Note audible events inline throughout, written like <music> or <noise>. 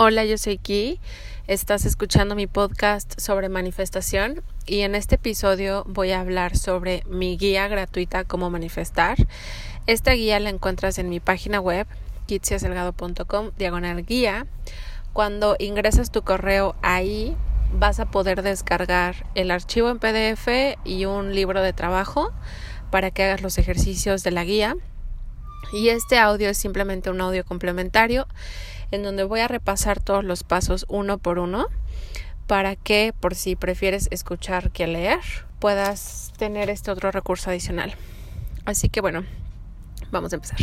Hola, yo soy Ki. Estás escuchando mi podcast sobre manifestación y en este episodio voy a hablar sobre mi guía gratuita Cómo manifestar. Esta guía la encuentras en mi página web kitsiaselgado.com diagonal guía. Cuando ingresas tu correo ahí vas a poder descargar el archivo en PDF y un libro de trabajo para que hagas los ejercicios de la guía. Y este audio es simplemente un audio complementario en donde voy a repasar todos los pasos uno por uno para que por si prefieres escuchar que leer puedas tener este otro recurso adicional. Así que bueno, vamos a empezar.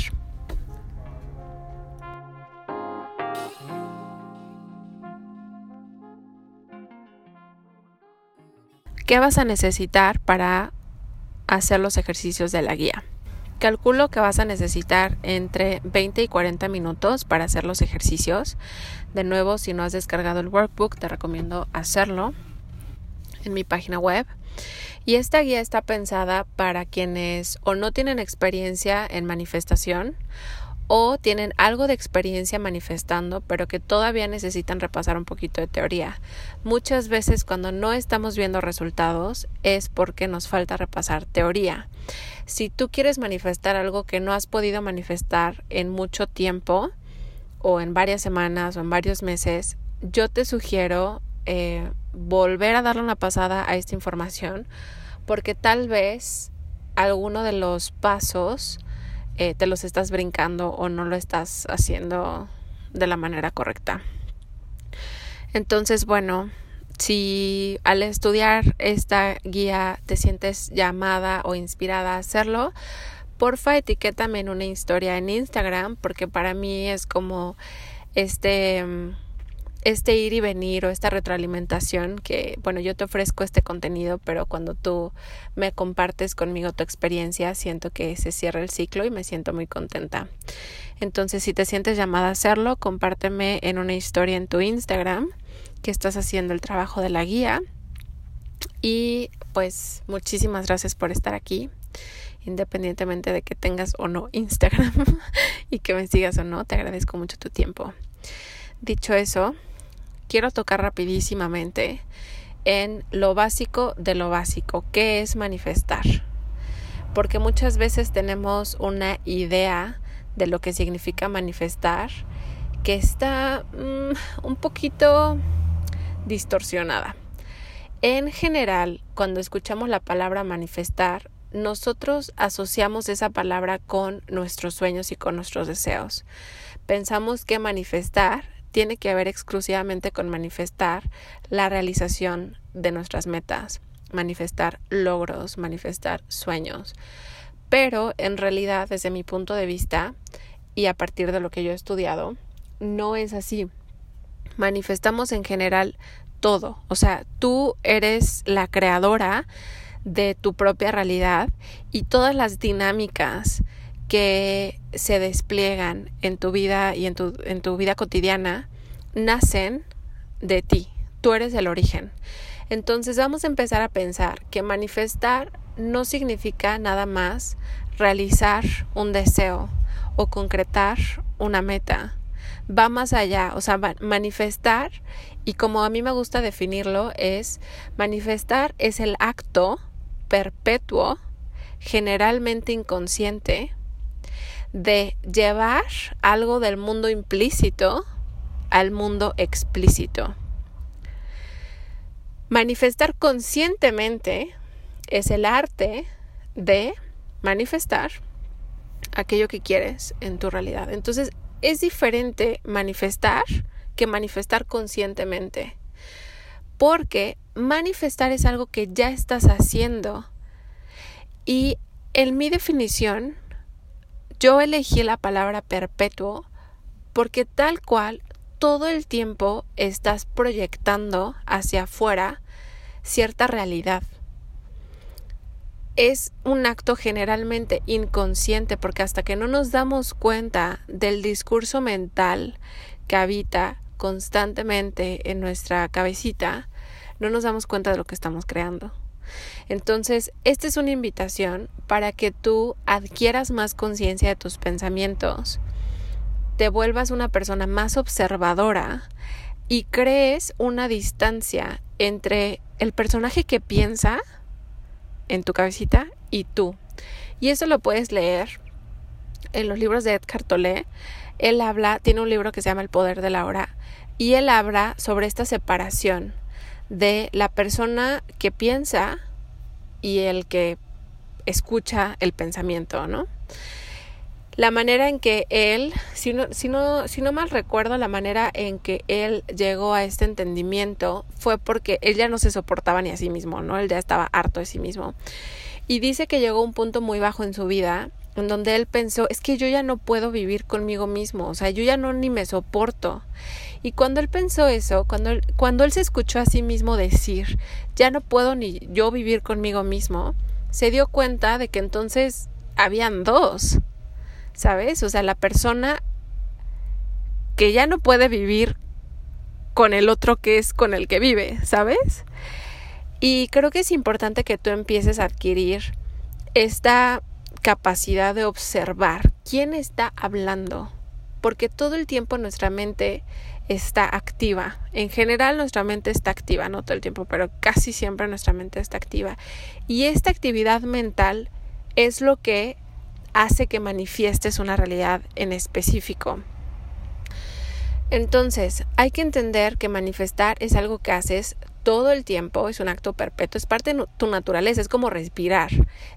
¿Qué vas a necesitar para hacer los ejercicios de la guía? Calculo que vas a necesitar entre 20 y 40 minutos para hacer los ejercicios. De nuevo, si no has descargado el workbook, te recomiendo hacerlo en mi página web. Y esta guía está pensada para quienes o no tienen experiencia en manifestación o tienen algo de experiencia manifestando, pero que todavía necesitan repasar un poquito de teoría. Muchas veces cuando no estamos viendo resultados es porque nos falta repasar teoría. Si tú quieres manifestar algo que no has podido manifestar en mucho tiempo, o en varias semanas o en varios meses, yo te sugiero eh, volver a darle una pasada a esta información porque tal vez alguno de los pasos eh, te los estás brincando o no lo estás haciendo de la manera correcta. Entonces, bueno, si al estudiar esta guía te sientes llamada o inspirada a hacerlo, porfa etiquétame en una historia en Instagram porque para mí es como este mm, este ir y venir o esta retroalimentación que, bueno, yo te ofrezco este contenido, pero cuando tú me compartes conmigo tu experiencia, siento que se cierra el ciclo y me siento muy contenta. Entonces, si te sientes llamada a hacerlo, compárteme en una historia en tu Instagram que estás haciendo el trabajo de la guía. Y pues muchísimas gracias por estar aquí, independientemente de que tengas o no Instagram <laughs> y que me sigas o no, te agradezco mucho tu tiempo. Dicho eso, quiero tocar rapidísimamente en lo básico de lo básico, ¿qué es manifestar? Porque muchas veces tenemos una idea de lo que significa manifestar que está mm, un poquito distorsionada. En general, cuando escuchamos la palabra manifestar, nosotros asociamos esa palabra con nuestros sueños y con nuestros deseos. Pensamos que manifestar tiene que ver exclusivamente con manifestar la realización de nuestras metas, manifestar logros, manifestar sueños. Pero en realidad, desde mi punto de vista y a partir de lo que yo he estudiado, no es así. Manifestamos en general todo. O sea, tú eres la creadora de tu propia realidad y todas las dinámicas que se despliegan en tu vida y en tu, en tu vida cotidiana nacen de ti. Tú eres el origen. Entonces vamos a empezar a pensar que manifestar no significa nada más realizar un deseo o concretar una meta. Va más allá, o sea, manifestar, y como a mí me gusta definirlo, es manifestar es el acto perpetuo, generalmente inconsciente, de llevar algo del mundo implícito al mundo explícito. Manifestar conscientemente es el arte de manifestar aquello que quieres en tu realidad. Entonces, es diferente manifestar que manifestar conscientemente. Porque manifestar es algo que ya estás haciendo. Y en mi definición, yo elegí la palabra perpetuo porque tal cual todo el tiempo estás proyectando hacia afuera cierta realidad. Es un acto generalmente inconsciente porque hasta que no nos damos cuenta del discurso mental que habita constantemente en nuestra cabecita, no nos damos cuenta de lo que estamos creando. Entonces, esta es una invitación para que tú adquieras más conciencia de tus pensamientos te vuelvas una persona más observadora y crees una distancia entre el personaje que piensa en tu cabecita y tú. Y eso lo puedes leer en los libros de Edgar Tolle. Él habla, tiene un libro que se llama El poder de la hora y él habla sobre esta separación de la persona que piensa y el que escucha el pensamiento, ¿no? La manera en que él, si no, si no, si no mal recuerdo, la manera en que él llegó a este entendimiento fue porque él ya no se soportaba ni a sí mismo, ¿no? Él ya estaba harto de sí mismo. Y dice que llegó a un punto muy bajo en su vida en donde él pensó, es que yo ya no puedo vivir conmigo mismo, o sea, yo ya no ni me soporto. Y cuando él pensó eso, cuando él, cuando él se escuchó a sí mismo decir, ya no puedo ni yo vivir conmigo mismo, se dio cuenta de que entonces habían dos, ¿sabes? O sea, la persona que ya no puede vivir con el otro que es con el que vive, ¿sabes? Y creo que es importante que tú empieces a adquirir esta capacidad de observar quién está hablando, porque todo el tiempo nuestra mente está activa. En general nuestra mente está activa, no todo el tiempo, pero casi siempre nuestra mente está activa. Y esta actividad mental es lo que hace que manifiestes una realidad en específico. Entonces, hay que entender que manifestar es algo que haces todo el tiempo, es un acto perpetuo, es parte de tu naturaleza, es como respirar,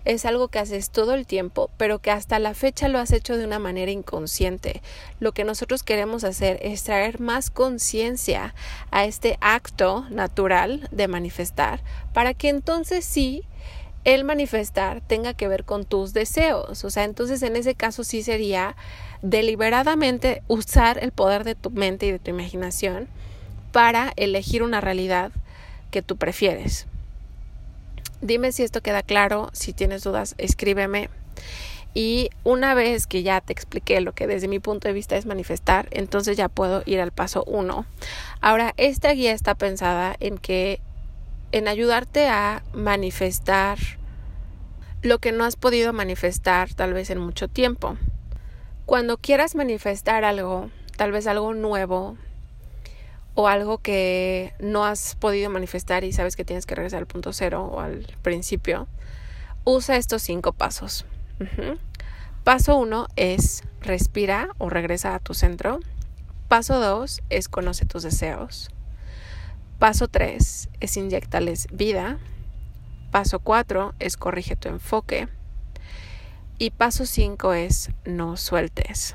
es algo que haces todo el tiempo, pero que hasta la fecha lo has hecho de una manera inconsciente. Lo que nosotros queremos hacer es traer más conciencia a este acto natural de manifestar, para que entonces sí el manifestar tenga que ver con tus deseos. O sea, entonces en ese caso sí sería deliberadamente usar el poder de tu mente y de tu imaginación para elegir una realidad que tú prefieres. Dime si esto queda claro, si tienes dudas, escríbeme. Y una vez que ya te expliqué lo que desde mi punto de vista es manifestar, entonces ya puedo ir al paso 1. Ahora, esta guía está pensada en que en ayudarte a manifestar lo que no has podido manifestar tal vez en mucho tiempo. Cuando quieras manifestar algo, tal vez algo nuevo, o algo que no has podido manifestar y sabes que tienes que regresar al punto cero o al principio, usa estos cinco pasos. Paso uno es respira o regresa a tu centro. Paso dos es conoce tus deseos. Paso tres es inyectales vida. Paso cuatro es corrige tu enfoque. Y paso cinco es no sueltes.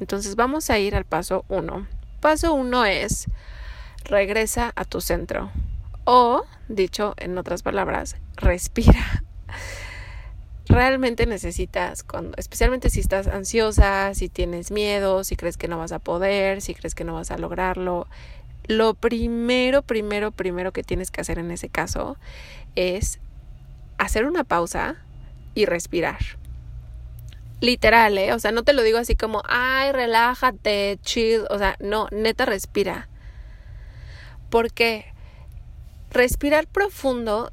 Entonces vamos a ir al paso uno paso uno es regresa a tu centro o, dicho en otras palabras, respira. Realmente necesitas, cuando, especialmente si estás ansiosa, si tienes miedo, si crees que no vas a poder, si crees que no vas a lograrlo, lo primero, primero, primero que tienes que hacer en ese caso es hacer una pausa y respirar literal, ¿eh? O sea, no te lo digo así como, ay, relájate, chill. O sea, no, neta respira. Porque respirar profundo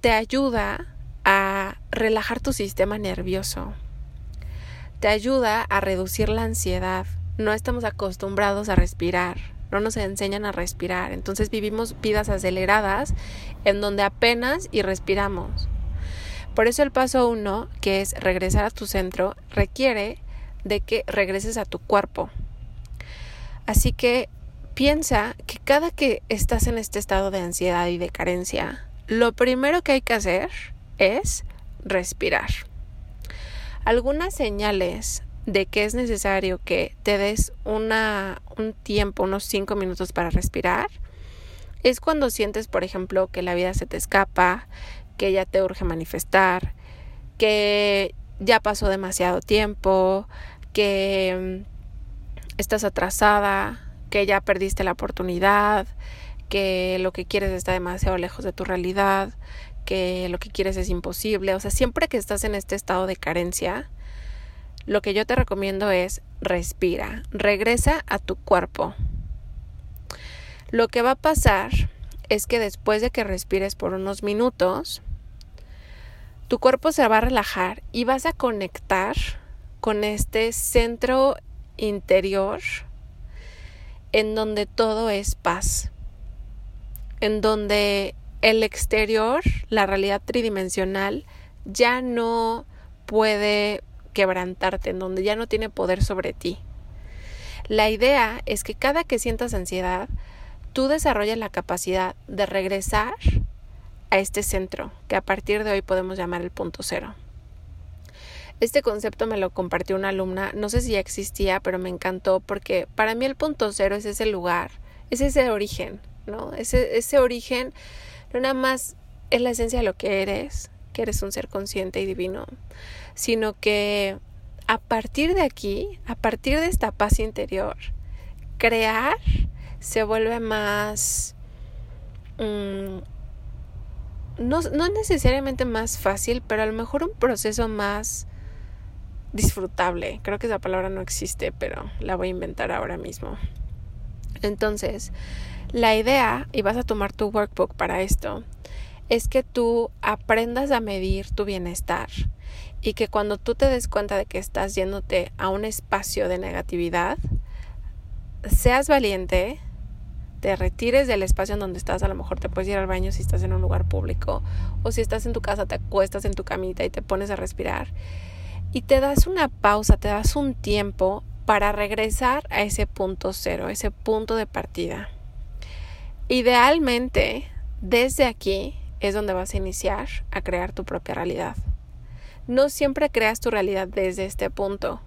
te ayuda a relajar tu sistema nervioso. Te ayuda a reducir la ansiedad. No estamos acostumbrados a respirar. No nos enseñan a respirar. Entonces vivimos vidas aceleradas en donde apenas y respiramos. Por eso el paso uno, que es regresar a tu centro, requiere de que regreses a tu cuerpo. Así que piensa que cada que estás en este estado de ansiedad y de carencia, lo primero que hay que hacer es respirar. Algunas señales de que es necesario que te des una, un tiempo, unos cinco minutos para respirar, es cuando sientes, por ejemplo, que la vida se te escapa, que ya te urge manifestar, que ya pasó demasiado tiempo, que mm, estás atrasada, que ya perdiste la oportunidad, que lo que quieres está demasiado lejos de tu realidad, que lo que quieres es imposible. O sea, siempre que estás en este estado de carencia, lo que yo te recomiendo es respira, regresa a tu cuerpo. Lo que va a pasar es que después de que respires por unos minutos, tu cuerpo se va a relajar y vas a conectar con este centro interior en donde todo es paz, en donde el exterior, la realidad tridimensional, ya no puede quebrantarte, en donde ya no tiene poder sobre ti. La idea es que cada que sientas ansiedad, tú desarrolles la capacidad de regresar a este centro, que a partir de hoy podemos llamar el punto cero. Este concepto me lo compartió una alumna, no sé si ya existía, pero me encantó porque para mí el punto cero es ese lugar, es ese origen, ¿no? Ese, ese origen no nada más es la esencia de lo que eres, que eres un ser consciente y divino, sino que a partir de aquí, a partir de esta paz interior, crear se vuelve más... Mm, no, no necesariamente más fácil, pero a lo mejor un proceso más disfrutable. Creo que esa palabra no existe, pero la voy a inventar ahora mismo. Entonces, la idea, y vas a tomar tu workbook para esto, es que tú aprendas a medir tu bienestar y que cuando tú te des cuenta de que estás yéndote a un espacio de negatividad, seas valiente, te retires del espacio en donde estás, a lo mejor te puedes ir al baño si estás en un lugar público o si estás en tu casa te acuestas en tu camita y te pones a respirar y te das una pausa, te das un tiempo para regresar a ese punto cero, ese punto de partida. Idealmente, desde aquí es donde vas a iniciar a crear tu propia realidad. No siempre creas tu realidad desde este punto.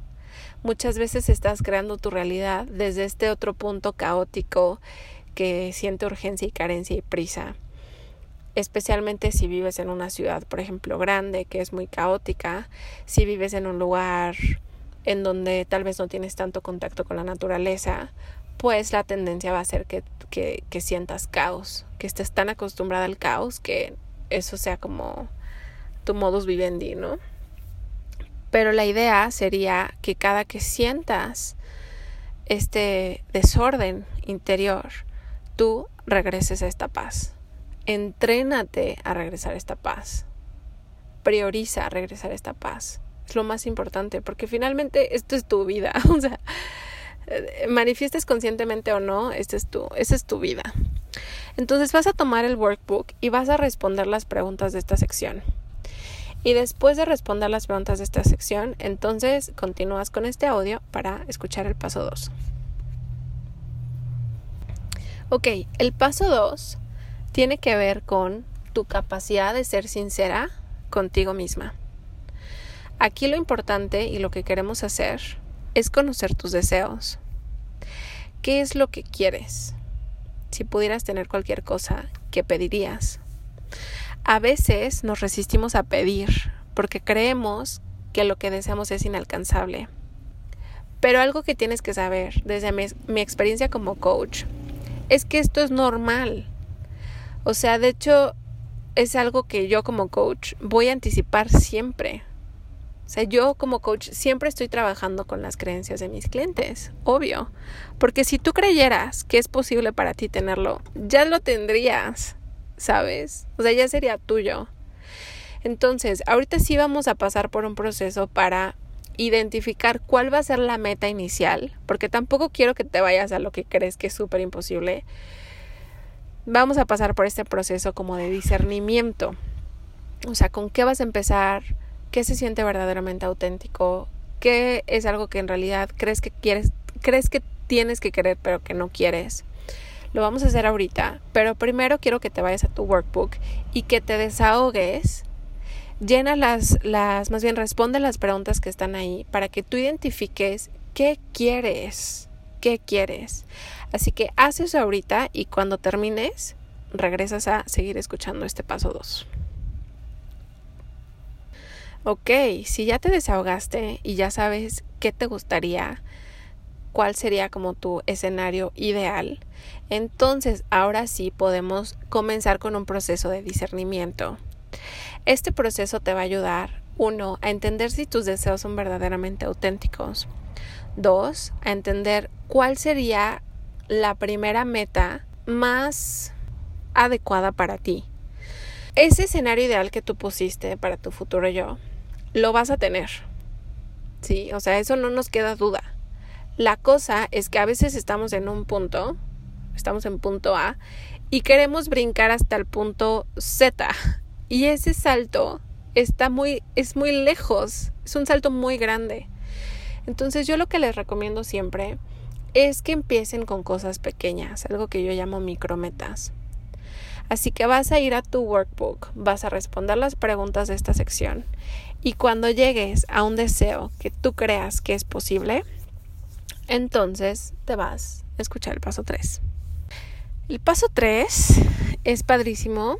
Muchas veces estás creando tu realidad desde este otro punto caótico que siente urgencia y carencia y prisa especialmente si vives en una ciudad, por ejemplo, grande, que es muy caótica, si vives en un lugar en donde tal vez no tienes tanto contacto con la naturaleza, pues la tendencia va a ser que, que, sientas caos, que estés tan acostumbrada al caos que eso sea como tu modus vivendi, ¿no? Pero la idea sería que cada que sientas este desorden interior, tú regreses a esta paz entrénate a regresar a esta paz. Prioriza regresar a esta paz. Es lo más importante porque finalmente esto es tu vida. <laughs> O sea, eh, manifiestes conscientemente o no, este es tu, es tu vida. Entonces vas a tomar el workbook y vas a responder las preguntas de esta sección. Y después de responder las preguntas de esta sección, entonces continúas con este audio para escuchar el paso 2. Ok, el paso 2 tiene que ver con tu capacidad de ser sincera contigo misma. Aquí lo importante y lo que queremos hacer es conocer tus deseos. ¿Qué es lo que quieres? Si pudieras tener cualquier cosa, ¿qué pedirías? A veces nos resistimos a pedir porque creemos que lo que deseamos es inalcanzable. Pero algo que tienes que saber desde mi, mi experiencia como coach es que esto es normal. O sea, de hecho, es algo que yo como coach voy a anticipar siempre. O sea, yo como coach siempre estoy trabajando con las creencias de mis clientes, obvio. Porque si tú creyeras que es posible para ti tenerlo, ya lo tendrías, ¿sabes? O sea, ya sería tuyo. Entonces, ahorita sí vamos a pasar por un proceso para identificar cuál va a ser la meta inicial, porque tampoco quiero que te vayas a lo que crees que es súper imposible vamos a pasar por este proceso como de discernimiento. O sea, ¿con qué vas a empezar? ¿Qué se siente verdaderamente auténtico? ¿Qué es algo que en realidad crees que quieres, crees que tienes que querer pero que no quieres? Lo vamos a hacer ahorita, pero primero quiero que te vayas a tu workbook y que te desahogues. Llena las, las, más bien responde las preguntas que están ahí para que tú identifiques qué quieres, qué quieres. Así que haz eso ahorita y cuando termines, regresas a seguir escuchando este paso 2. Ok, si ya te desahogaste y ya sabes qué te gustaría, cuál sería como tu escenario ideal, entonces ahora sí podemos comenzar con un proceso de discernimiento. Este proceso te va a ayudar, uno, a entender si tus deseos son verdaderamente auténticos. Dos, a entender cuál sería la primera meta más adecuada para ti. Ese escenario ideal que tú pusiste para tu futuro yo, lo vas a tener. Sí, o sea, eso no nos queda duda. La cosa es que a veces estamos en un punto, estamos en punto A, y queremos brincar hasta el punto Z. Y ese salto está muy, es muy lejos, es un salto muy grande. Entonces yo lo que les recomiendo siempre es que empiecen con cosas pequeñas, algo que yo llamo micrometas. Así que vas a ir a tu workbook, vas a responder las preguntas de esta sección y cuando llegues a un deseo que tú creas que es posible, entonces te vas a escuchar el paso 3. El paso 3 es padrísimo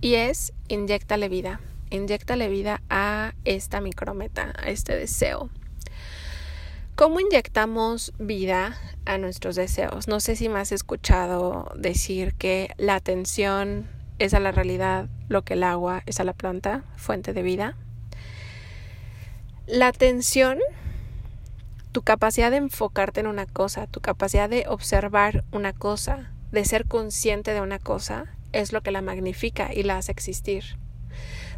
y es inyectale vida. Inyectale vida a esta micrometa, a este deseo. ¿Cómo inyectamos vida a nuestros deseos? No sé si me has escuchado decir que la atención es a la realidad lo que el agua es a la planta, fuente de vida. La atención, tu capacidad de enfocarte en una cosa, tu capacidad de observar una cosa, de ser consciente de una cosa, es lo que la magnifica y la hace existir.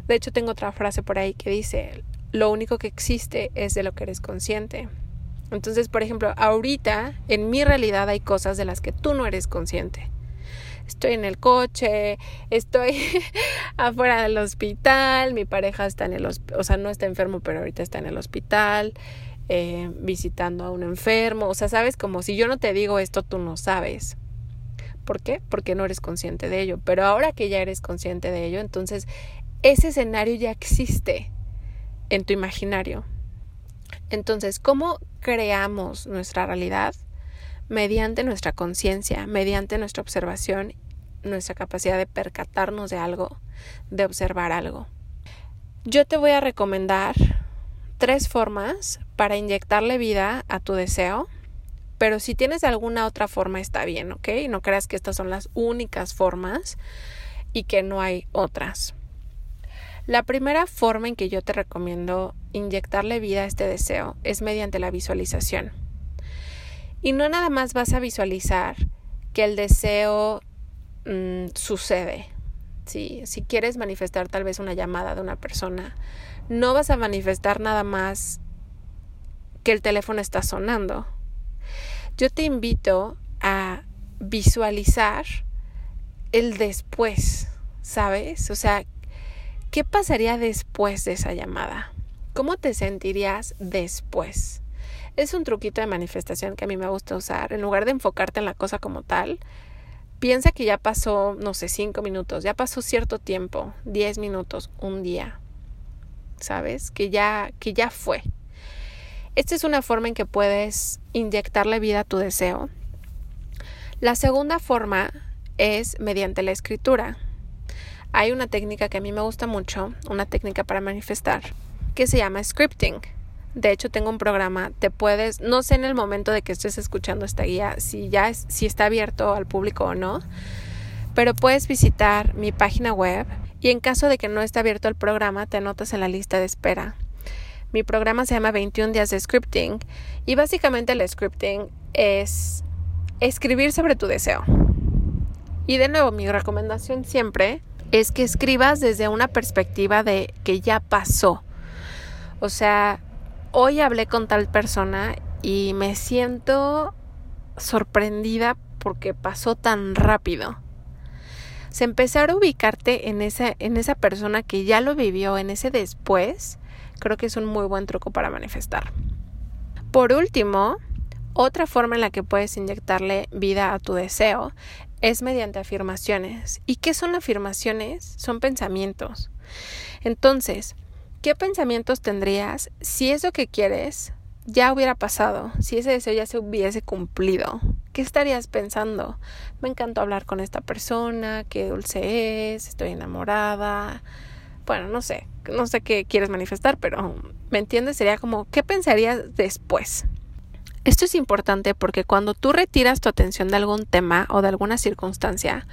De hecho, tengo otra frase por ahí que dice, lo único que existe es de lo que eres consciente. Entonces, por ejemplo, ahorita en mi realidad hay cosas de las que tú no eres consciente. Estoy en el coche, estoy <laughs> afuera del hospital, mi pareja está en el hospital, o sea, no está enfermo, pero ahorita está en el hospital, eh, visitando a un enfermo. O sea, sabes, como si yo no te digo esto, tú no sabes. ¿Por qué? Porque no eres consciente de ello. Pero ahora que ya eres consciente de ello, entonces ese escenario ya existe en tu imaginario. Entonces, ¿cómo creamos nuestra realidad? Mediante nuestra conciencia, mediante nuestra observación, nuestra capacidad de percatarnos de algo, de observar algo. Yo te voy a recomendar tres formas para inyectarle vida a tu deseo, pero si tienes alguna otra forma está bien, ¿ok? No creas que estas son las únicas formas y que no hay otras. La primera forma en que yo te recomiendo inyectarle vida a este deseo es mediante la visualización. Y no nada más vas a visualizar que el deseo mm, sucede. Si quieres manifestar tal vez una llamada de una persona, no vas a manifestar nada más que el teléfono está sonando. Yo te invito a visualizar el después, ¿sabes? O sea, ¿Qué pasaría después de esa llamada? ¿Cómo te sentirías después? Es un truquito de manifestación que a mí me gusta usar. En lugar de enfocarte en la cosa como tal, piensa que ya pasó, no sé, cinco minutos, ya pasó cierto tiempo, diez minutos, un día. ¿Sabes? Que ya, que ya fue. Esta es una forma en que puedes inyectarle vida a tu deseo. La segunda forma es mediante la escritura. Hay una técnica que a mí me gusta mucho, una técnica para manifestar, que se llama scripting. De hecho, tengo un programa, te puedes, no sé en el momento de que estés escuchando esta guía si ya si está abierto al público o no, pero puedes visitar mi página web y en caso de que no esté abierto el programa, te anotas en la lista de espera. Mi programa se llama 21 días de scripting y básicamente el scripting es escribir sobre tu deseo. Y de nuevo, mi recomendación siempre es que escribas desde una perspectiva de que ya pasó. O sea, hoy hablé con tal persona y me siento sorprendida porque pasó tan rápido. Se empezar a ubicarte en esa, en esa persona que ya lo vivió, en ese después, creo que es un muy buen truco para manifestar. Por último, otra forma en la que puedes inyectarle vida a tu deseo es mediante afirmaciones. ¿Y qué son afirmaciones? Son pensamientos. Entonces, ¿qué pensamientos tendrías si eso que quieres ya hubiera pasado, si ese deseo ya se hubiese cumplido? ¿Qué estarías pensando? Me encantó hablar con esta persona, qué dulce es, estoy enamorada. Bueno, no sé, no sé qué quieres manifestar, pero ¿me entiendes? Sería como, ¿qué pensarías después? Esto es importante porque cuando tú retiras tu atención de algún tema o de alguna circunstancia,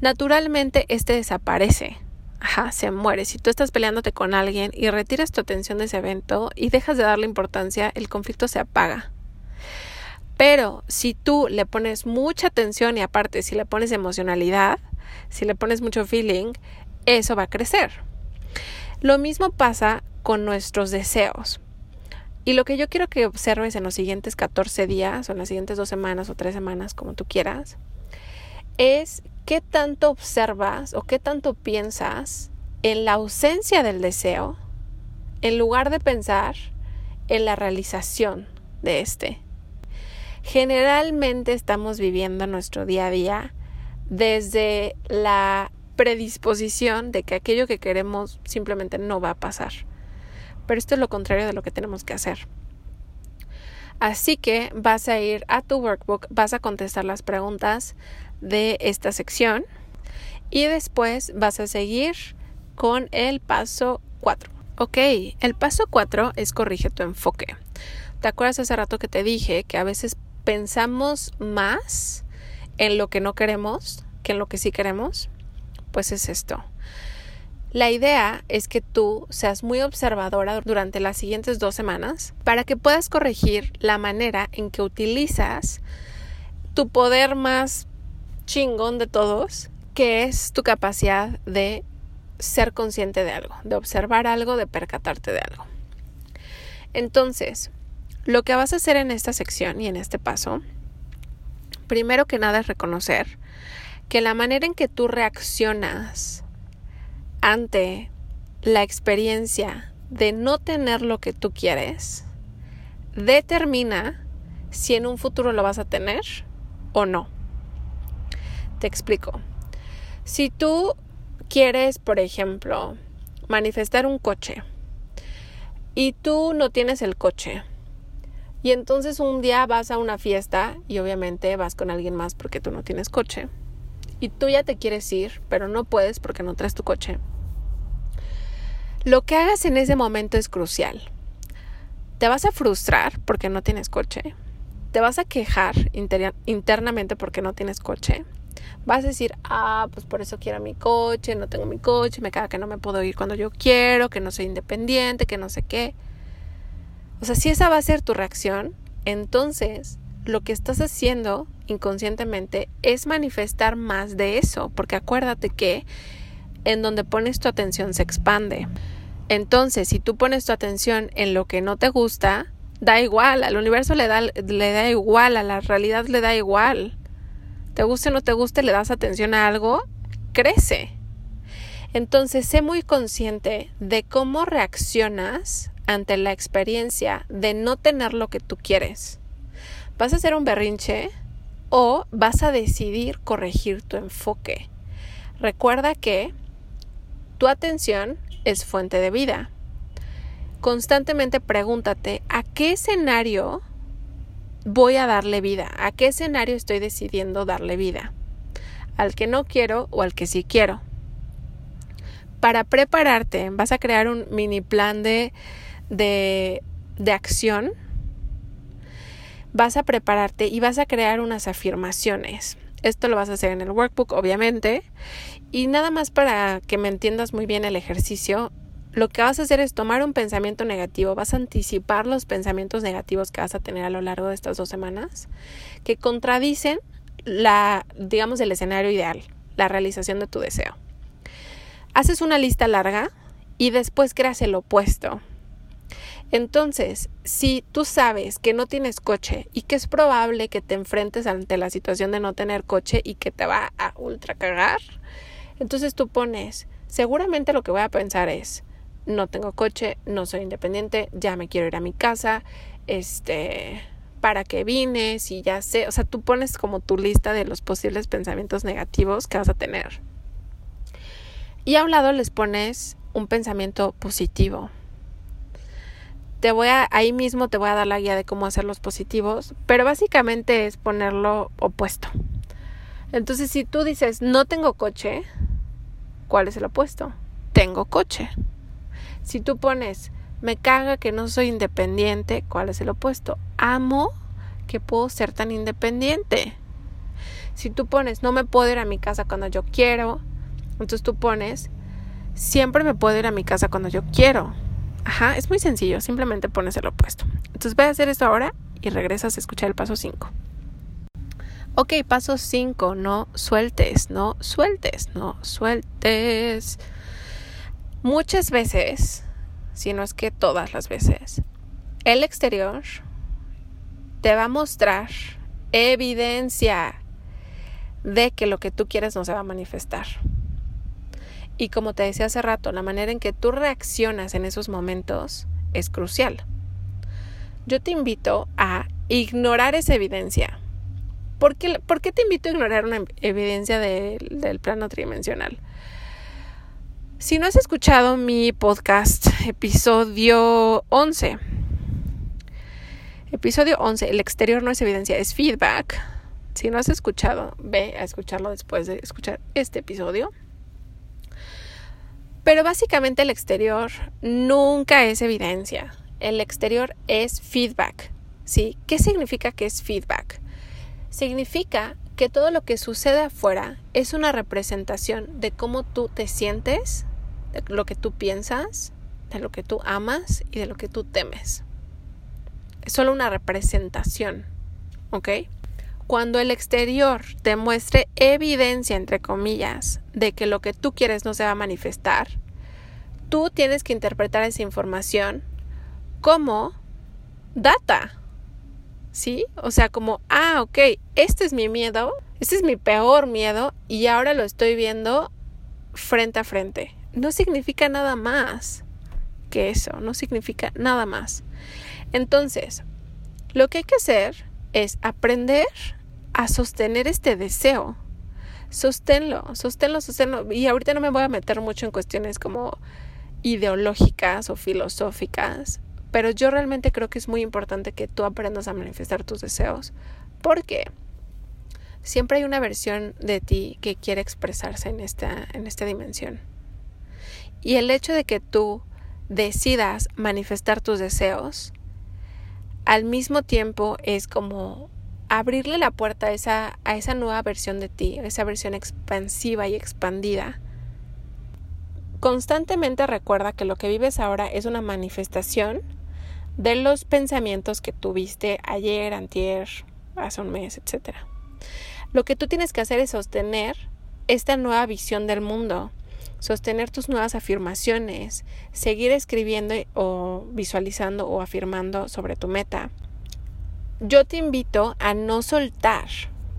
naturalmente este desaparece. Ajá, se muere. Si tú estás peleándote con alguien y retiras tu atención de ese evento y dejas de darle importancia, el conflicto se apaga. Pero si tú le pones mucha atención y aparte si le pones emocionalidad, si le pones mucho feeling, eso va a crecer. Lo mismo pasa con nuestros deseos Y lo que yo quiero que observes en los siguientes 14 días o en las siguientes dos semanas o tres semanas, como tú quieras, es qué tanto observas o qué tanto piensas en la ausencia del deseo en lugar de pensar en la realización de este. Generalmente estamos viviendo nuestro día a día desde la predisposición de que aquello que queremos simplemente no va a pasar. Pero esto es lo contrario de lo que tenemos que hacer. Así que vas a ir a tu workbook, vas a contestar las preguntas de esta sección y después vas a seguir con el paso 4. Ok, el paso 4 es corrige tu enfoque. ¿Te acuerdas hace rato que te dije que a veces pensamos más en lo que no queremos que en lo que sí queremos? Pues es esto. La idea es que tú seas muy observadora durante las siguientes dos semanas para que puedas corregir la manera en que utilizas tu poder más chingón de todos, que es tu capacidad de ser consciente de algo, de observar algo, de percatarte de algo. Entonces, lo que vas a hacer en esta sección y en este paso, primero que nada es reconocer que la manera en que tú reaccionas ante la experiencia de no tener lo que tú quieres determina si en un futuro lo vas a tener o no. Te explico. Si tú quieres, por ejemplo, manifestar un coche y tú no tienes el coche, y entonces un día vas a una fiesta y obviamente vas con alguien más porque tú no tienes coche, y tú ya te quieres ir, pero no puedes porque no traes tu coche lo que hagas en ese momento es crucial. Te vas a frustrar porque no tienes coche. Te vas a quejar internamente porque no tienes coche. Vas a decir, ah, pues por eso quiero mi coche, no tengo mi coche, me caga que no me puedo ir cuando yo quiero, que no soy independiente, que no sé qué. O sea, si esa va a ser tu reacción, entonces lo que estás haciendo inconscientemente es manifestar más de eso, porque acuérdate que en donde pones tu atención se expande. Entonces, si tú pones tu atención en lo que no te gusta, da igual, al universo le da, le da igual, a la realidad le da igual. Te guste o no te guste, le das atención a algo, crece. Entonces, sé muy consciente de cómo reaccionas ante la experiencia de no tener lo que tú quieres. ¿Vas a hacer un berrinche o vas a decidir corregir tu enfoque? Recuerda que tu atención es fuente de vida. Constantemente pregúntate a qué escenario voy a darle vida, a qué escenario estoy decidiendo darle vida, al que no quiero o al que sí quiero. Para prepararte vas a crear un mini plan de, de, de acción, vas a prepararte y vas a crear unas afirmaciones. Esto lo vas a hacer en el workbook, obviamente. Y nada más para que me entiendas muy bien el ejercicio, lo que vas a hacer es tomar un pensamiento negativo, vas a anticipar los pensamientos negativos que vas a tener a lo largo de estas dos semanas, que contradicen la, digamos, el escenario ideal, la realización de tu deseo. Haces una lista larga y después creas el opuesto. Entonces, si tú sabes que no tienes coche y que es probable que te enfrentes ante la situación de no tener coche y que te va a ultra cagar, entonces tú pones, seguramente lo que voy a pensar es, no tengo coche, no soy independiente, ya me quiero ir a mi casa, este, para qué vine, si ya sé, o sea, tú pones como tu lista de los posibles pensamientos negativos que vas a tener. Y a un lado les pones un pensamiento positivo te voy a, ahí mismo te voy a dar la guía de cómo hacer los positivos, pero básicamente es ponerlo opuesto. Entonces, si tú dices, no tengo coche, ¿cuál es el opuesto? Tengo coche. Si tú pones, me caga que no soy independiente, ¿cuál es el opuesto? Amo que puedo ser tan independiente. Si tú pones, no me puedo ir a mi casa cuando yo quiero, entonces tú pones, siempre me puedo ir a mi casa cuando yo quiero. Ajá, es muy sencillo, simplemente pones el opuesto. Entonces voy a hacer esto ahora y regresas a escuchar el paso 5. Ok, paso 5, no sueltes, no sueltes, no sueltes. Muchas veces, si no es que todas las veces, el exterior te va a mostrar evidencia de que lo que tú quieres no se va a manifestar. Y como te decía hace rato, la manera en que tú reaccionas en esos momentos es crucial. Yo te invito a ignorar esa evidencia. ¿Por qué, te invito a ignorar una evidencia del plano tridimensional? Si no has escuchado mi podcast, episodio 11, episodio 11, el exterior no es evidencia, es feedback. Si no has escuchado, ve a escucharlo después de escuchar este episodio. Pero básicamente el exterior nunca es evidencia. El exterior es feedback. ¿Sí? ¿Qué significa que es feedback? Significa que todo lo que sucede afuera es una representación de cómo tú te sientes, de lo que tú piensas, de lo que tú amas y de lo que tú temes. Es solo una representación, ¿ok? Cuando el exterior te muestre evidencia, entre comillas, de que lo que tú quieres no se va a manifestar, tú tienes que interpretar esa información como data. ¿Sí? O sea, como, ah, ok, este es mi miedo, este es mi peor miedo y ahora lo estoy viendo frente a frente. No significa nada más que eso, no significa nada más. Entonces, lo que hay que hacer es aprender a sostener este deseo. Sosténlo, sosténlo, sosténlo. Y ahorita no me voy a meter mucho en cuestiones como ideológicas o filosóficas, pero yo realmente creo que es muy importante que tú aprendas a manifestar tus deseos, porque siempre hay una versión de ti que quiere expresarse en esta, en esta dimensión. Y el hecho de que tú decidas manifestar tus deseos, al mismo tiempo es como abrirle la puerta a esa, a esa nueva versión de ti, esa versión expansiva y expandida. Constantemente recuerda que lo que vives ahora es una manifestación de los pensamientos que tuviste ayer, antier, hace un mes, etc. Lo que tú tienes que hacer es sostener esta nueva visión del mundo, sostener tus nuevas afirmaciones, seguir escribiendo o visualizando o afirmando sobre tu meta, yo te invito a no soltar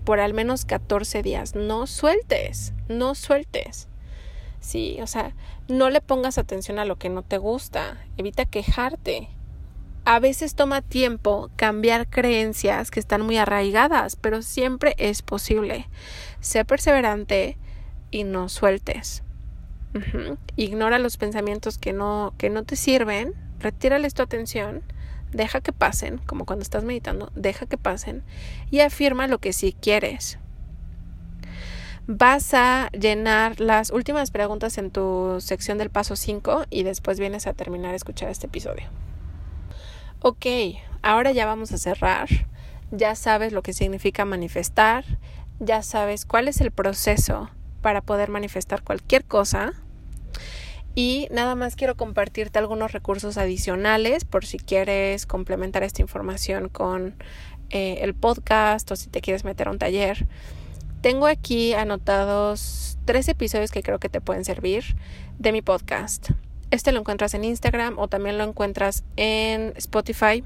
por al menos 14 días. No sueltes, no sueltes. Sí, o sea, no le pongas atención a lo que no te gusta. Evita quejarte. A veces toma tiempo cambiar creencias que están muy arraigadas, pero siempre es posible. Sé perseverante y no sueltes. Ignora los pensamientos que no, que no te sirven, retírales tu atención deja que pasen, como cuando estás meditando, deja que pasen y afirma lo que sí quieres. Vas a llenar las últimas preguntas en tu sección del paso 5 y después vienes a terminar de escuchar este episodio. Ok, ahora ya vamos a cerrar. Ya sabes lo que significa manifestar, ya sabes cuál es el proceso para poder manifestar cualquier cosa y nada más quiero compartirte algunos recursos adicionales por si quieres complementar esta información con eh, el podcast o si te quieres meter a un taller. Tengo aquí anotados tres episodios que creo que te pueden servir de mi podcast. Este lo encuentras en Instagram o también lo encuentras en Spotify.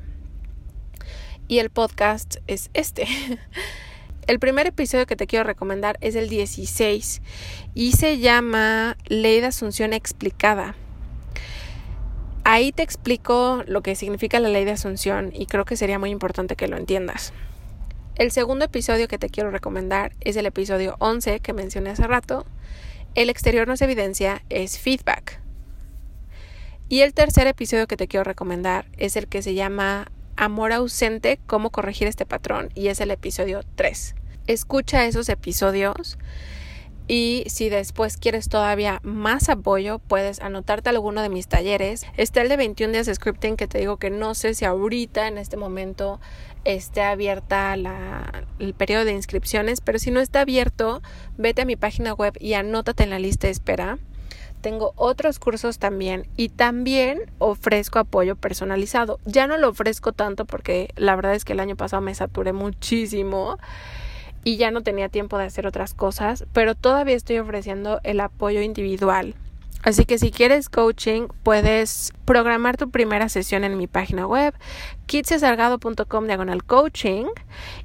Y el podcast es este. <laughs> El primer episodio que te quiero recomendar es el 16 y se llama Ley de Asunción Explicada. Ahí te explico lo que significa la ley de asunción y creo que sería muy importante que lo entiendas. El segundo episodio que te quiero recomendar es el episodio 11 que mencioné hace rato. El exterior no es evidencia, es feedback. Y el tercer episodio que te quiero recomendar es el que se llama Amor ausente, cómo corregir este patrón y es el episodio 3. Escucha esos episodios y si después quieres todavía más apoyo, puedes anotarte alguno de mis talleres. Está el de 21 días de scripting que te digo que no sé si ahorita en este momento esté abierta la, el periodo de inscripciones, pero si no está abierto, vete a mi página web y anótate en la lista de espera tengo otros cursos también y también ofrezco apoyo personalizado. Ya no lo ofrezco tanto porque la verdad es que el año pasado me saturé muchísimo y ya no tenía tiempo de hacer otras cosas, pero todavía estoy ofreciendo el apoyo individual. Así que si quieres coaching, puedes programar tu primera sesión en mi página web, kitsiasalgado.com diagonal coaching,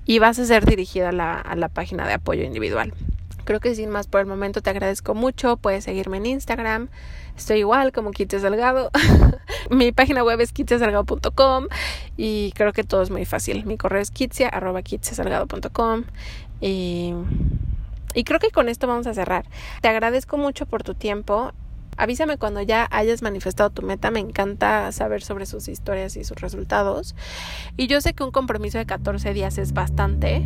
y vas a ser dirigida a la, a la página de apoyo individual. Creo que sin más por el momento te agradezco mucho. Puedes seguirme en Instagram. Estoy igual como Kitia Salgado. <laughs> mi página web es kitsiasalgado.com y creo que todo es muy fácil. Mi correo es kitsia y creo que con esto vamos a cerrar. Te agradezco mucho por tu tiempo. Avísame cuando ya hayas manifestado tu meta, me encanta saber sobre sus historias y sus resultados. Y yo sé que un compromiso de 14 días es bastante,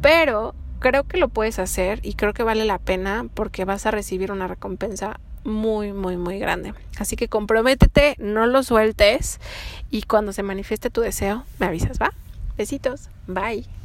pero creo que lo puedes hacer y creo que vale la pena porque vas a recibir una recompensa muy, muy, muy grande. Así que comprométete, no lo sueltes y cuando se manifieste tu deseo, me avisas, ¿va? Besitos, bye.